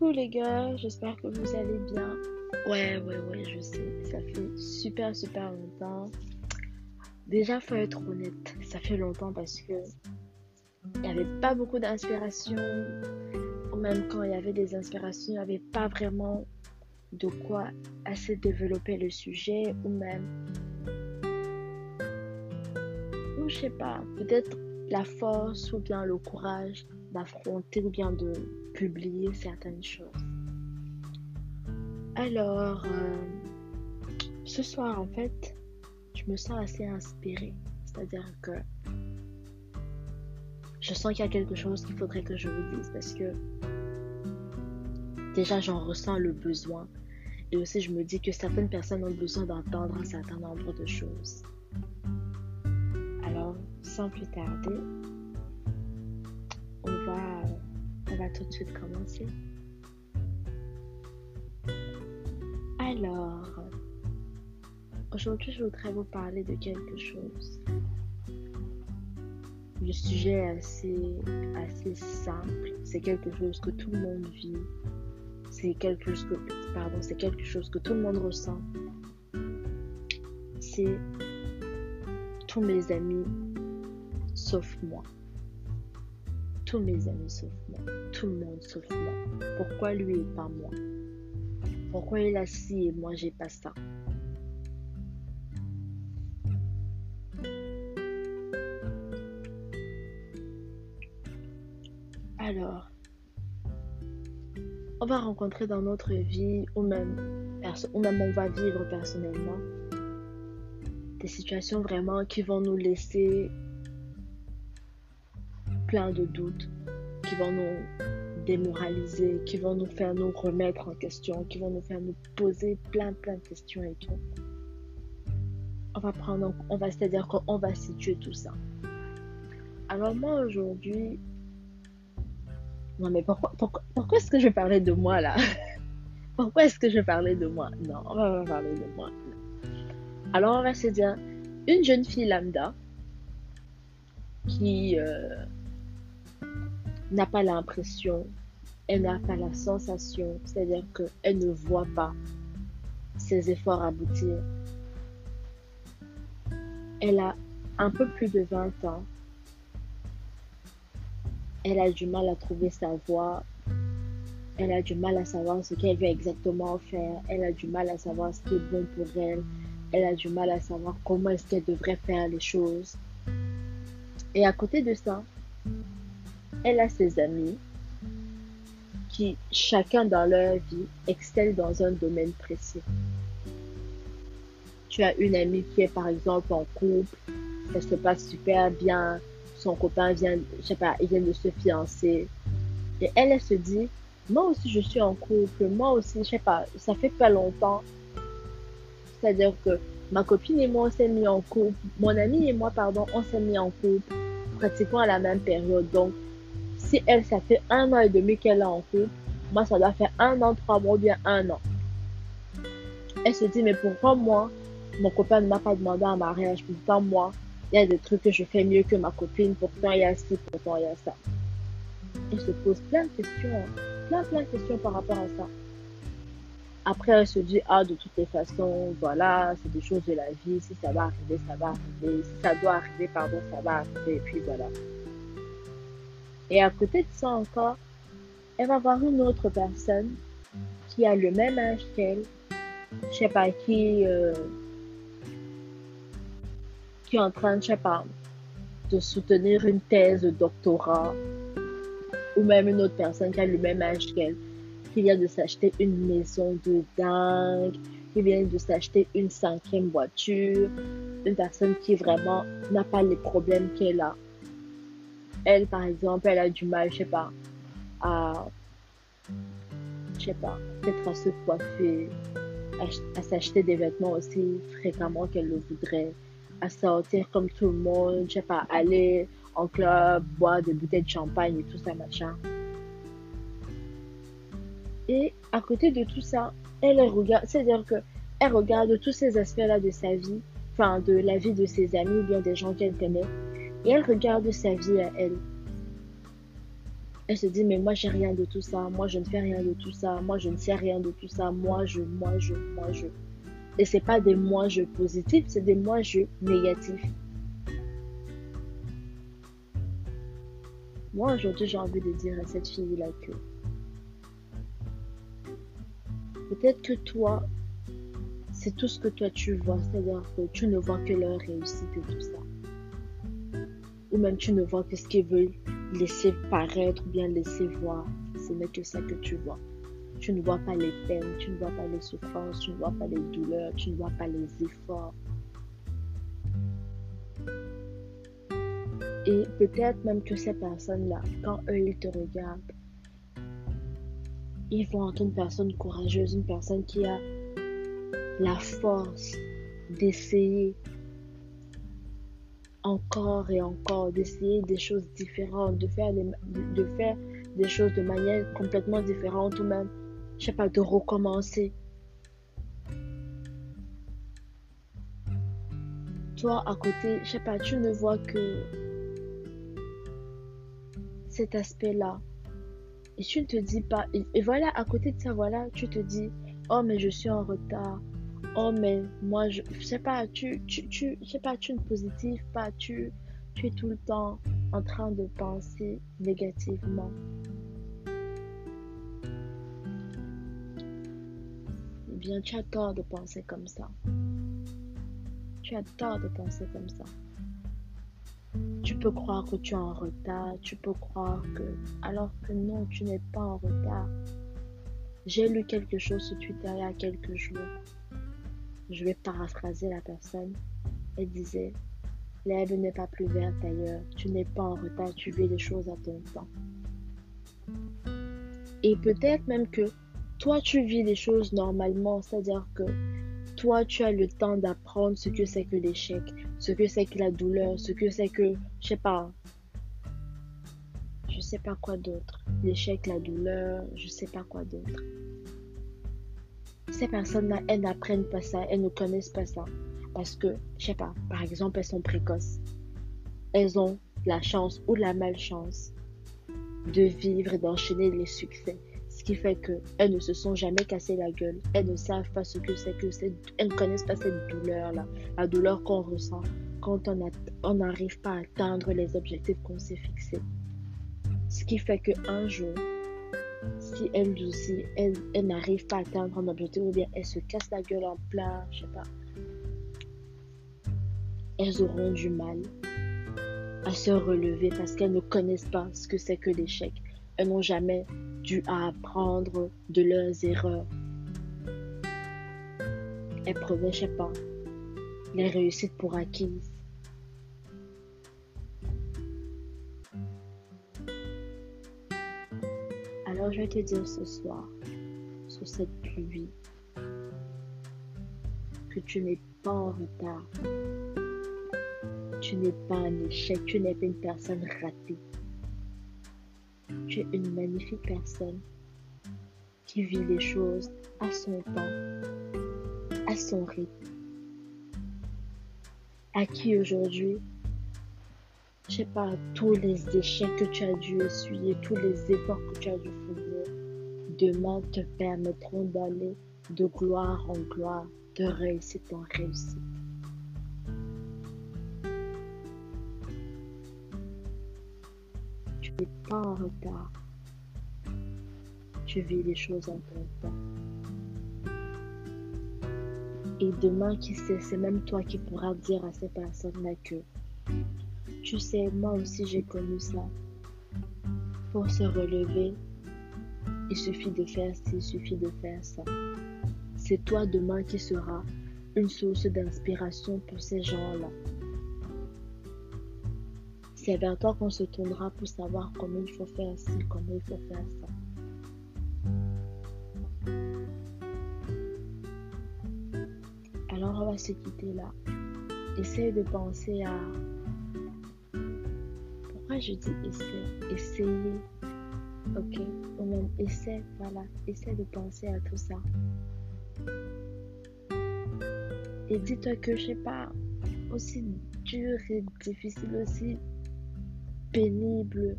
Coucou les gars, j'espère que vous allez bien. Ouais, ouais, ouais, je sais, ça fait super, super longtemps. Déjà, faut être honnête, ça fait longtemps parce que il n'y avait pas beaucoup d'inspiration. Même quand il y avait des inspirations, il n'y avait pas vraiment de quoi assez développer le sujet. Ou même, ou je sais pas, peut-être la force ou bien le courage d'affronter ou bien de publier certaines choses. Alors, euh, ce soir, en fait, je me sens assez inspirée. C'est-à-dire que je sens qu'il y a quelque chose qu'il faudrait que je vous dise parce que déjà, j'en ressens le besoin. Et aussi, je me dis que certaines personnes ont besoin d'entendre un certain nombre de choses. Alors, sans plus tarder, on va tout de suite commencer. Alors, aujourd'hui, je voudrais vous parler de quelque chose. Le sujet est assez, assez simple. C'est quelque chose que tout le monde vit. C'est quelque chose que, pardon, c'est quelque chose que tout le monde ressent. C'est tous mes amis sauf moi tous mes amis sauf moi, tout le monde sauf moi. Pourquoi lui et pas moi? Pourquoi il a ci et moi j'ai pas ça? Alors, on va rencontrer dans notre vie ou même, ou même on va vivre personnellement des situations vraiment qui vont nous laisser plein de doutes qui vont nous démoraliser, qui vont nous faire nous remettre en question, qui vont nous faire nous poser plein plein de questions et tout. On va prendre, on va c'est-à-dire qu'on va situer tout ça. Alors moi aujourd'hui, non mais pourquoi, pourquoi, pourquoi est-ce que je parlais de moi là? Pourquoi est-ce que je parlais de moi? Non, on va parler de moi. Alors on va se dire une jeune fille lambda qui euh, n'a pas l'impression, elle n'a pas la sensation, c'est-à-dire qu'elle ne voit pas ses efforts aboutir. Elle a un peu plus de 20 ans. Elle a du mal à trouver sa voie. Elle a du mal à savoir ce qu'elle veut exactement faire. Elle a du mal à savoir ce qui est bon pour elle. Elle a du mal à savoir comment est-ce qu'elle devrait faire les choses. Et à côté de ça, elle a ses amis qui, chacun dans leur vie, excellent dans un domaine précis. Tu as une amie qui est par exemple en couple, ça se passe super bien, son copain vient, je pas, vient de se fiancer. Et elle, elle se dit, moi aussi je suis en couple, moi aussi, je sais pas, ça fait pas longtemps. C'est-à-dire que ma copine et moi, on s'est mis en couple, mon ami et moi, pardon, on s'est mis en couple pratiquement à la même période. Donc, si elle, ça fait un an et demi qu'elle est en couple, moi, ça doit faire un an, trois mois, bien un an. Elle se dit, mais pourquoi moi, mon copain ne m'a pas demandé un mariage, pourtant moi, il y a des trucs que je fais mieux que ma copine, pourtant il y a ci, pourtant il y a ça. Elle se pose plein de questions, hein. plein, plein de questions par rapport à ça. Après, elle se dit, ah, de toutes les façons, voilà, c'est des choses de la vie, si ça va arriver, ça va arriver, si ça doit arriver, pardon, ça va arriver, et puis voilà. Et à côté de ça encore, elle va voir une autre personne qui a le même âge qu'elle, je sais pas, qui, euh, qui est en train, je sais pas, de soutenir une thèse de doctorat, ou même une autre personne qui a le même âge qu'elle, qui vient de s'acheter une maison de dingue, qui vient de s'acheter une cinquième voiture, une personne qui vraiment n'a pas les problèmes qu'elle a elle, par exemple, elle a du mal, je sais pas, à, je sais pas, peut-être à se coiffer, à, s'acheter des vêtements aussi fréquemment qu'elle le voudrait, à sortir comme tout le monde, je sais pas, aller en club, boire des bouteilles de champagne et tout ça, machin. Et à côté de tout ça, elle regarde, c'est-à-dire que elle regarde tous ces aspects-là de sa vie, enfin de la vie de ses amis ou bien des gens qu'elle connaît, et elle regarde sa vie à elle. Elle se dit, mais moi, j'ai rien de tout ça. Moi, je ne fais rien de tout ça. Moi, je ne sais rien de tout ça. Moi, je, moi, je, moi, je. Et c'est pas des moi, je positifs, c'est des moi, je négatifs. Moi, aujourd'hui, j'ai envie de dire à cette fille-là que peut-être que toi, c'est tout ce que toi tu vois, c'est-à-dire que tu ne vois que leur réussite et tout ça. Ou même tu ne vois que ce qu'ils veulent laisser paraître ou bien laisser voir. Ce n'est que ça que tu vois. Tu ne vois pas les peines, tu ne vois pas les souffrances, tu ne vois pas les douleurs, tu ne vois pas les efforts. Et peut-être même que ces personnes-là, quand eux, ils te regardent, ils vont entendre une personne courageuse, une personne qui a la force d'essayer encore et encore, d'essayer des choses différentes, de faire des, de faire des choses de manière complètement différente ou même, je sais pas, de recommencer. Toi, à côté, je sais pas, tu ne vois que cet aspect-là. Et tu ne te dis pas, et voilà, à côté de ça, voilà, tu te dis, oh, mais je suis en retard oh mais moi je, sais pas tu tu tu sais pas tu ne positives pas tu tu es tout le temps en train de penser négativement. Eh bien tu as tort de penser comme ça. Tu as tort de penser comme ça. Tu peux croire que tu es en retard tu peux croire que alors que non tu n'es pas en retard. J'ai lu quelque chose sur Twitter il y a quelques jours je vais paraphraser la personne. Elle disait L'herbe n'est pas plus verte ailleurs. Tu n'es pas en retard, tu vis les choses à ton temps. Et peut-être même que toi, tu vis les choses normalement, c'est-à-dire que toi, tu as le temps d'apprendre ce que c'est que l'échec, ce que c'est que la douleur, ce que c'est que, je sais pas, je sais pas quoi d'autre. L'échec, la douleur, je sais pas quoi d'autre ces personnes-là, elles n'apprennent pas ça, elles ne connaissent pas ça. Parce que, je sais pas, par exemple, elles sont précoces. Elles ont la chance ou la malchance de vivre et d'enchaîner les succès. Ce qui fait qu'elles ne se sont jamais cassées la gueule. Elles ne savent pas ce que c'est que c'est. Elles ne connaissent pas cette douleur-là. La douleur qu'on ressent quand on n'arrive pas à atteindre les objectifs qu'on s'est fixés. Ce qui fait qu'un jour, si elles aussi, elles, n'arrivent pas à atteindre un objectif ou bien elles se cassent la gueule en plein, je sais pas, elles auront du mal à se relever parce qu'elles ne connaissent pas ce que c'est que l'échec. Elles n'ont jamais dû apprendre de leurs erreurs. Elles prenaient, je sais pas, les réussites pour acquises. Alors je vais te dire ce soir, sur cette pluie, que tu n'es pas en retard. Tu n'es pas un échec, tu n'es pas une personne ratée. Tu es une magnifique personne qui vit les choses à son temps, à son rythme, à qui aujourd'hui je sais pas, tous les échecs que tu as dû essuyer, tous les efforts que tu as dû fournir, demain te permettront d'aller de gloire en gloire, de réussite en réussite. Tu n'es pas en retard. Tu vis les choses en ton temps. Et demain, qui sait, c'est même toi qui pourras dire à ces personnes-là que tu sais, moi aussi j'ai connu ça. Pour se relever, il suffit de faire ci, il suffit de faire ça. C'est toi demain qui sera une source d'inspiration pour ces gens-là. C'est vers toi qu'on se tournera pour savoir comment il faut faire ci, comment il faut faire ça. Alors on va se quitter là. Essaye de penser à je dis essaie, essayez, ok, ou même essaie, voilà, essaie de penser à tout ça. Et dis-toi que je sais pas, aussi dur et difficile, aussi pénible,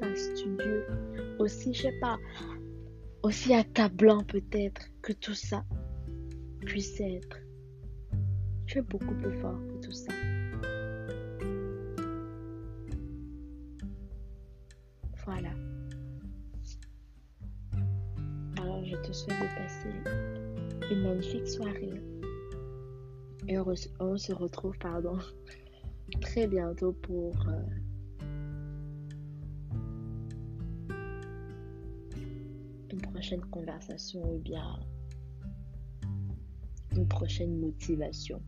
fastidieux, aussi, je sais pas, aussi accablant peut-être que tout ça puisse être. Tu es beaucoup plus fort que tout ça. Une magnifique soirée. Et on, se retrouve, pardon, très bientôt pour euh, une prochaine conversation ou bien une prochaine motivation.